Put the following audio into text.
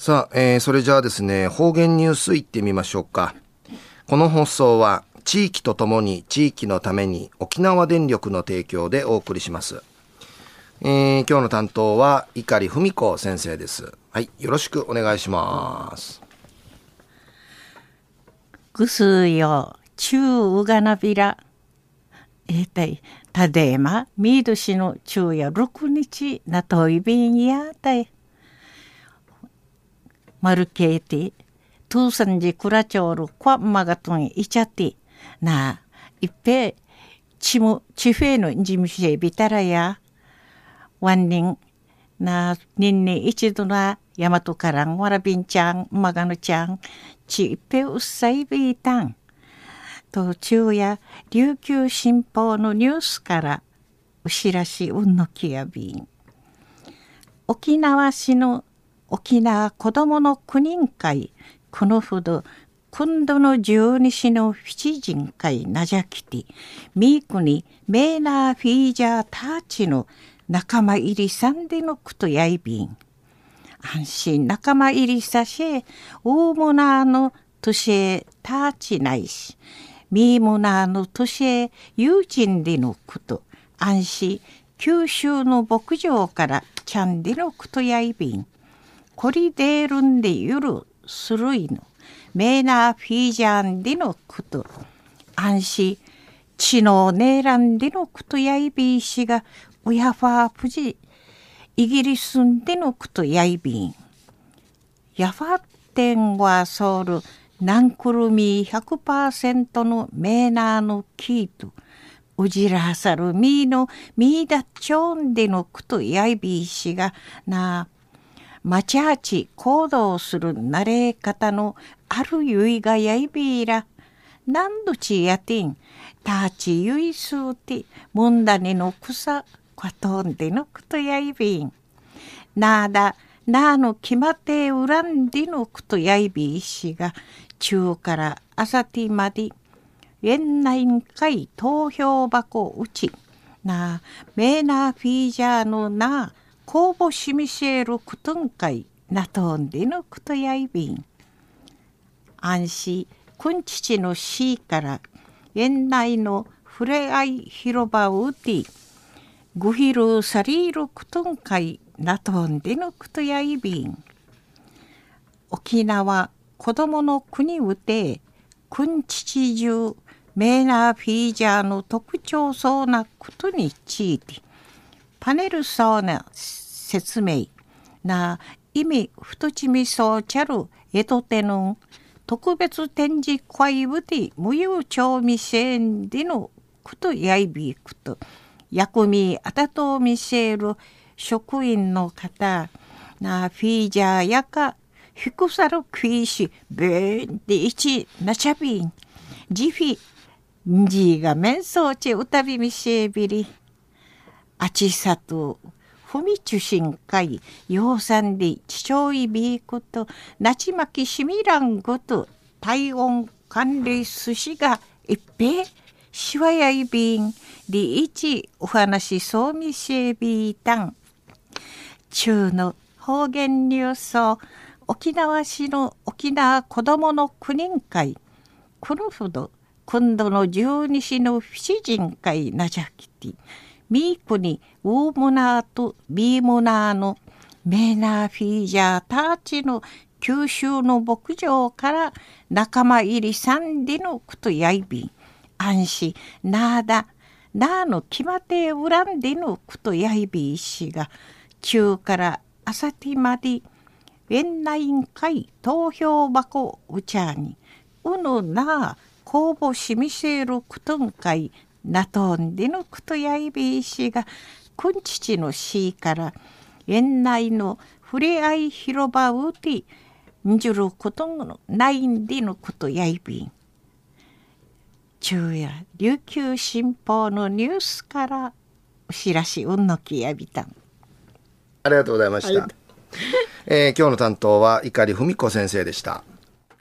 さあ、えー、それじゃあですね、方言ニュースいってみましょうか。この放送は、地域とともに地域のために沖縄電力の提供でお送りします。えー、今日の担当は碇文子先生です。はい、よろしくお願いします。ぐすよ、中うがなびら。えー、たい、たでま、みどしの昼夜六日なといびんやたい。マルケーティ、トゥーサンジクラチョール、クワマガトンイチャティ、な、いっぺ、チム、チフェのジムシェビタラや、ワンニン、な、ニンニ一度な、ヤマトカラン、ワラビンちゃん、マガノちゃん、チいっぺうっさいビータン。途中や琉球新報のニュースからうしらしうんのきやびん。沖縄市の沖縄子どもの九人会このほど今度の十二市の七人会なじゃきてミークにメーナーフィージャーターチの仲間入りさんでのくとやいびん。安心仲間入りさし大モナーの年へターチないしミーモナーの年へ友人でのこと安心九州の牧場からキャンディのことやいびん。コリデールンでゆるするいの。メーナーフィージャンでのこと。安心。知能ネーランでのことやいびいしがウヤファープジイギリスんでのことやいびん。ヤファーテンはソウルナンクルミー100%のメーナーのキートうじらさるみーのみーだっちょんでのことやいびいしがなあまちあち行動する慣れ方のあるゆいがやいびいら、何度ちやてん、たちゆいすうて、もんだねの草、かとんでのくとやいびん。なあだ、なあの決まって恨んでのくとやいびいしが、中からあさてまで、園内会投票箱うち、なあ、メーナーフィージャーのなあ、公募しみせるくとんかいなとんでのくとやいびん。安心くんちちのしから園内のふれあい広場をうてぐひるさりるくとんかいなとんでのくとやいびん。沖縄子供の国うてくんちちじゅうメーナーフィージャーの特徴そうなことについてパネルそうな説明。な意味太ちみそうちゃる江戸手の特別展示会部で無有調味せんでのことやいびくと薬味あたと見せる職員の方なフィージャーやかひくさるクイシべんでいちなちゃびんジフィんじが面相ちうたびみせびりあちさとふみちゅしんかい、ようさんでちちょいびいこと、なちまきしみらんこと、体温管理寿司がいっぺしわやいびん、りいちお話そうみせびいたん。中の方言ニュース沖縄市の沖縄子どもの九人会、このほど、今度の十二市の七人会なじゃきて、ミークにウーモナーとビーモナーのメーナーフィージャーたちの九州の牧場から仲間入り三里のくとやいびん。安心。なーだなーの決まって恨んでのくとやいびいしが中からあさてまで園内会投票箱うちゃに。うぬな公募しみせるくとんかい。なとんでのくとやいびいしがくんちちのしから園内のふれあい広場うてんじゅることのないんでのことやいびん。昼夜琉球新報のニュースからお知らしうんのきやびたん。ありがとうございました。えー、今日の担当は碇文子先生でした。